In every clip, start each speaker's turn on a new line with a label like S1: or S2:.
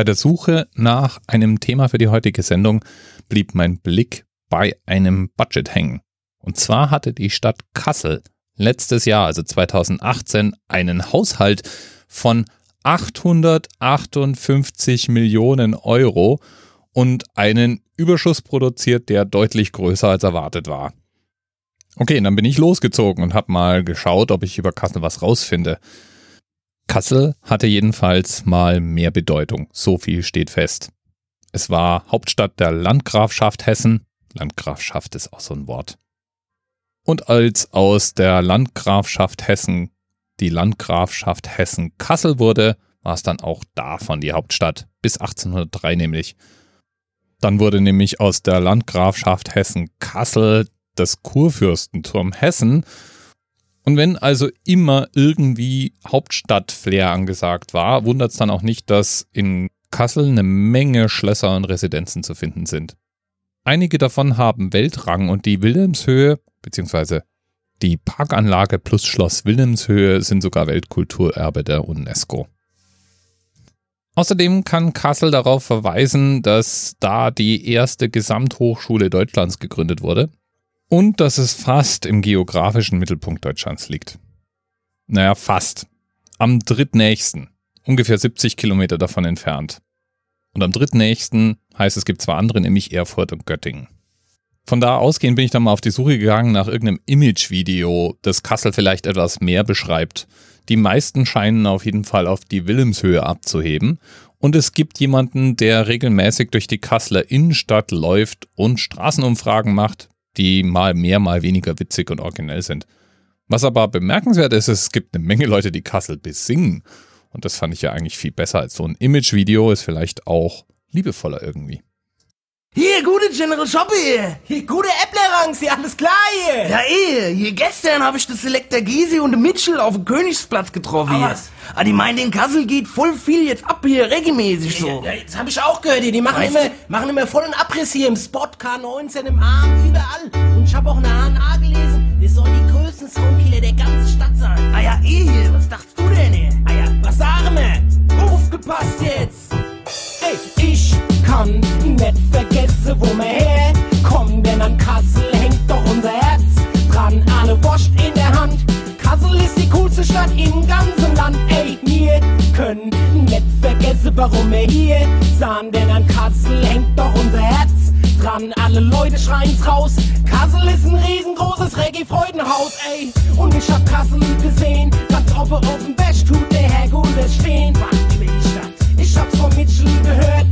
S1: Bei der Suche nach einem Thema für die heutige Sendung blieb mein Blick bei einem Budget hängen. Und zwar hatte die Stadt Kassel letztes Jahr, also 2018, einen Haushalt von 858 Millionen Euro und einen Überschuss produziert, der deutlich größer als erwartet war. Okay, dann bin ich losgezogen und habe mal geschaut, ob ich über Kassel was rausfinde. Kassel hatte jedenfalls mal mehr Bedeutung, so viel steht fest. Es war Hauptstadt der Landgrafschaft Hessen. Landgrafschaft ist auch so ein Wort. Und als aus der Landgrafschaft Hessen die Landgrafschaft Hessen-Kassel wurde, war es dann auch davon die Hauptstadt, bis 1803 nämlich. Dann wurde nämlich aus der Landgrafschaft Hessen-Kassel das Kurfürstentum Hessen. Und wenn also immer irgendwie Hauptstadtflair angesagt war, wundert es dann auch nicht, dass in Kassel eine Menge Schlösser und Residenzen zu finden sind. Einige davon haben Weltrang und die Wilhelmshöhe bzw. die Parkanlage plus Schloss Wilhelmshöhe sind sogar Weltkulturerbe der UNESCO. Außerdem kann Kassel darauf verweisen, dass da die erste Gesamthochschule Deutschlands gegründet wurde und dass es fast im geografischen Mittelpunkt Deutschlands liegt. Naja, fast. Am drittnächsten, ungefähr 70 Kilometer davon entfernt. Und am drittnächsten heißt es gibt zwei andere, nämlich Erfurt und Göttingen. Von da ausgehend bin ich dann mal auf die Suche gegangen nach irgendeinem Image-Video, das Kassel vielleicht etwas mehr beschreibt. Die meisten scheinen auf jeden Fall auf die Wilhelmshöhe abzuheben. Und es gibt jemanden, der regelmäßig durch die Kasseler Innenstadt läuft und Straßenumfragen macht, die mal mehr, mal weniger witzig und originell sind. Was aber bemerkenswert ist, es gibt eine Menge Leute, die Kassel besingen. Und das fand ich ja eigentlich viel besser als so ein Image-Video, ist vielleicht auch liebevoller irgendwie.
S2: Gute General Shoppe hier. Hier, gute Äpplerangs, hier, alles klar hier. Ja, eh. Hier gestern habe ich das Selector Gysi und den Mitchell auf dem Königsplatz getroffen hier. Was? Ah, die meinen, in Kassel geht voll viel jetzt ab hier, regelmäßig so. Ja, ja, das habe ich auch gehört hier. Die machen immer, machen immer vollen Abriss hier im Spot, K19, im Arm, überall. Und ich habe auch eine HNA gelesen, wir sollen die größten Soundkiller der ganzen Stadt sein. Ah ja, eh hier. Was dachtest du denn hier? Ah ja, was sagen wir? Aufgepasst jetzt. Kann nicht vergessen, wo wir herkommen, denn an Kassel hängt doch unser Herz dran. Alle Wurst in der Hand. Kassel ist die coolste Stadt im ganzen Land. Ey, wir können nicht vergessen, warum wir hier sind, denn an Kassel hängt doch unser Herz dran. Alle Leute schreien's raus. Kassel ist ein riesengroßes Reggae-Freudenhaus, ey. Und ich hab Kassel gesehen, ganz oben auf dem Best tut der Herr Guldes stehen. Ich hab's von Mitchell gehört,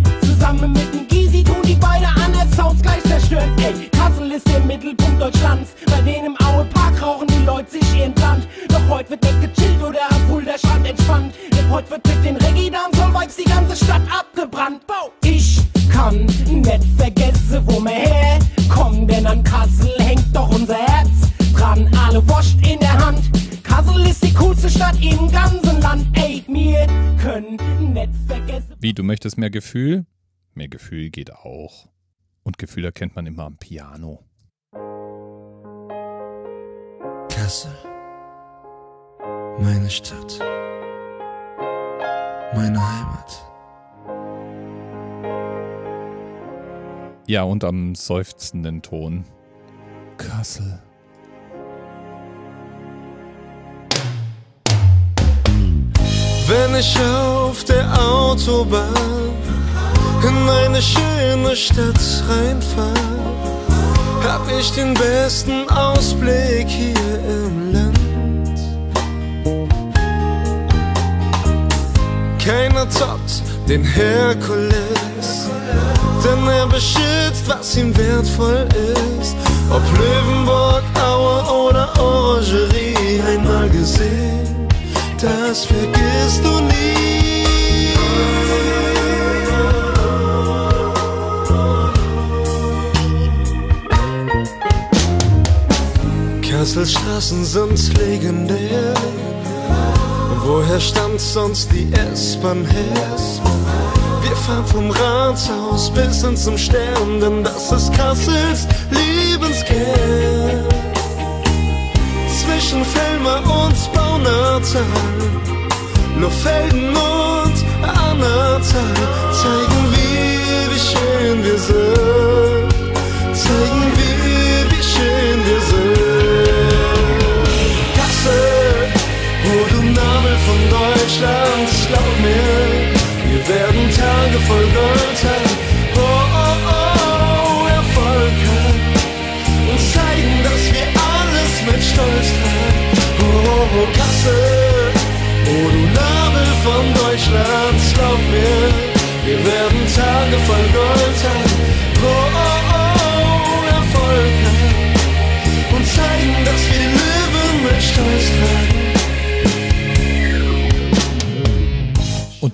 S2: zusammen mit dem Gysi tun die beide an der Sounds gleich zerstören. Ey, Kassel ist der Mittelpunkt Deutschlands, bei denen im Aue Park rauchen die Leute sich ihren Brand. Doch heute wird nicht gechillt oder obwohl der Strand entspannt. Denn heute wird mit den Reggae-Dancehall-Vibes die ganze Stadt abgebrannt. Ich kann nicht vergessen, wo wir herkommen, denn an Kassel hängt doch unser Herz dran. Alle Wurst in der Hand. Kassel ist die coolste Stadt im ganzen Land. Ey, wir können nicht vergessen.
S1: Wie, du möchtest mehr Gefühl? Mehr Gefühl geht auch. Und Gefühl erkennt man immer am Piano.
S3: Kassel. Meine Stadt. Meine Heimat.
S1: Ja, und am seufzenden Ton. Kassel.
S3: Wenn ich auf der Autobahn in eine schöne Stadt reinfahre, hab ich den besten Ausblick hier im Land. Keiner toppt den Herkules, denn er beschützt, was ihm wertvoll ist. Straßen sind legendär. Woher stammt sonst die S-Bahn her? Wir fahren vom Rathaus bis hin zum Stern, denn das ist Kassels Lebenskern. Zwischen Felmer und Baunatal, nur Felden und Annatal
S4: Tage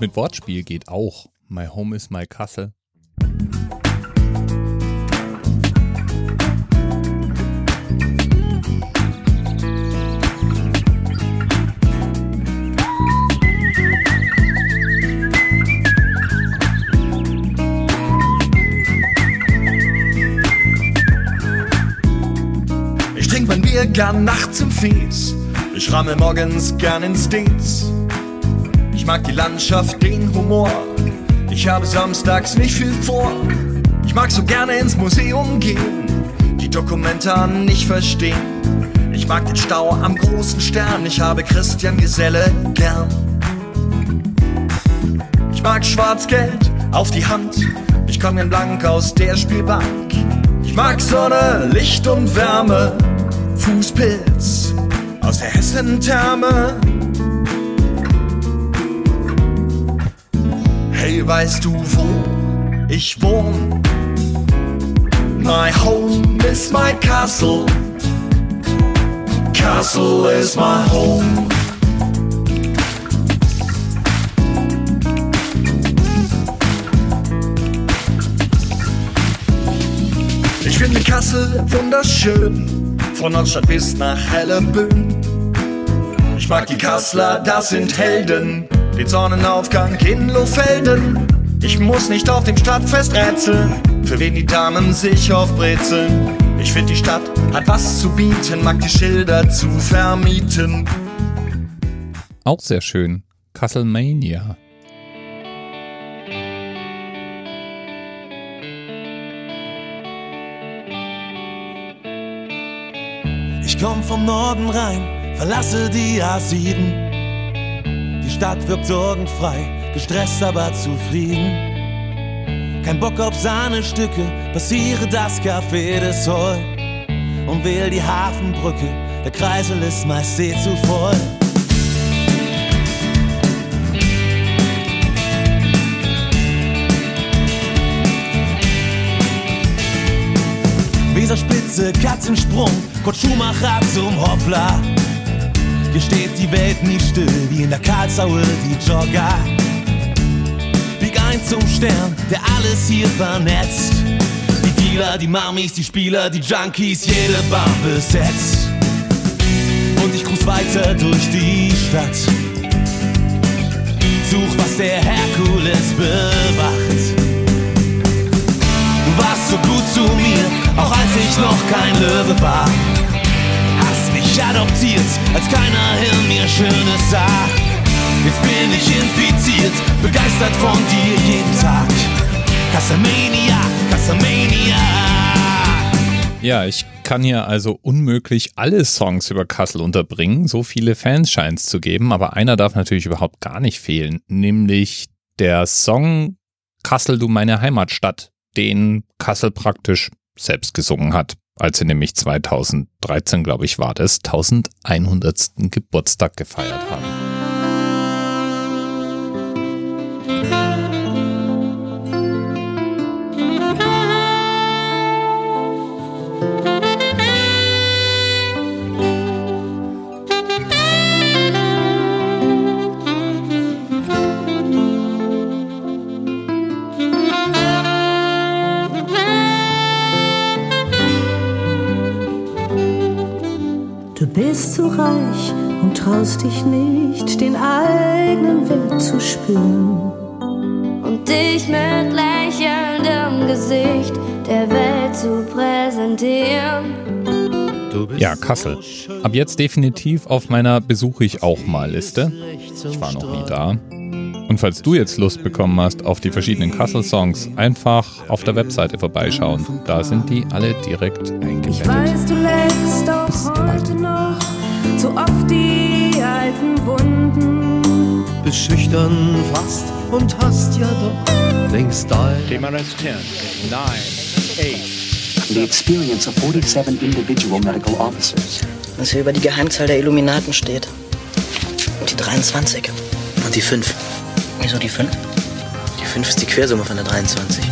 S4: mit
S1: Wortspiel geht auch. My home is my Kassel.
S4: Ich trink mein Bier gern nachts im Fies. Ich ramme morgens gern ins Dienst. Ich mag die Landschaft, den Humor. Ich habe samstags nicht viel vor. Ich mag so gerne ins Museum gehen, die Dokumenta nicht verstehen. Ich mag den Stau am großen Stern. Ich habe Christian Geselle gern. Ich mag Schwarzgeld auf die Hand. Ich komm gern blank aus der Spielbank. Ich mag Sonne, Licht und Wärme. Fußpilz aus der Hessentherme. Weißt du, wo ich wohn? My home is my castle. Castle is my home. Ich finde Kassel wunderschön, von Nordstadt bis nach Hellebühn. Ich mag die Kassler, das sind Helden, den Sonnenaufgang in Lohfelden. Ich muss nicht auf dem Stadtfest rätseln, für wen die Damen sich aufbrezeln. Ich find die Stadt hat was zu bieten, mag die Schilder zu vermieten.
S1: Auch sehr schön. Castlemania.
S5: Ich komm vom Norden rein, verlasse die A7. Stadt wirkt sorgenfrei, gestresst aber zufrieden. Kein Bock auf Sahnestücke, passiere das Café des Sol und wähl die Hafenbrücke, der Kreisel ist meist eh zu voll. Weserspitze, Katzensprung, Kurt Schumacher zum Hoppla. Hier steht die Welt nie still, wie in der Karlsruhe die Jogger. Bieg ein zum Stern, der alles hier vernetzt. Die Dealer, die Mamis, die Spieler, die Junkies, jede Bahn besetzt. Und ich cruise weiter durch die Stadt. Such, was der Herkules bewacht. Du warst so gut zu mir, auch als ich noch kein Löwe war. Mich adoptiert, als keiner in mir Schönes sah. Jetzt bin ich infiziert, begeistert von dir jeden Tag. Castlevania, Castlevania.
S1: Ja, ich kann hier also unmöglich alle Songs über Kassel unterbringen. So viele Fans scheint es zu geben, aber einer darf natürlich überhaupt gar nicht fehlen, nämlich der Song Kassel, du meine Heimatstadt, den Kassel praktisch selbst gesungen hat, als sie nämlich 2013, glaube ich, war das, 1100. Geburtstag gefeiert haben.
S6: Reich und traust dich nicht, den eigenen Wert zu spüren.
S7: und dich mit lächelndem Gesicht der Welt zu präsentieren.
S1: Ja, Kassel. Ab jetzt definitiv auf meiner Besuche ich auch mal Liste. Ich war noch nie da. Und falls du jetzt Lust bekommen hast auf die verschiedenen Kassel-Songs, einfach auf der Webseite vorbeischauen. Da sind die alle direkt
S6: Ich
S1: eingebettet.
S6: weiß, du zu oft die alten Wunden.
S5: Bist schüchtern fast
S8: und hast ja doch längst dein.
S9: TMRS 10, 9, 8.
S10: The experience of 47 individual medical officers.
S11: Was hier über die Geheimzahl der Illuminaten steht. Und die 23.
S12: Und die 5.
S11: Wieso die 5?
S12: Die 5 ist die Quersumme von der 23.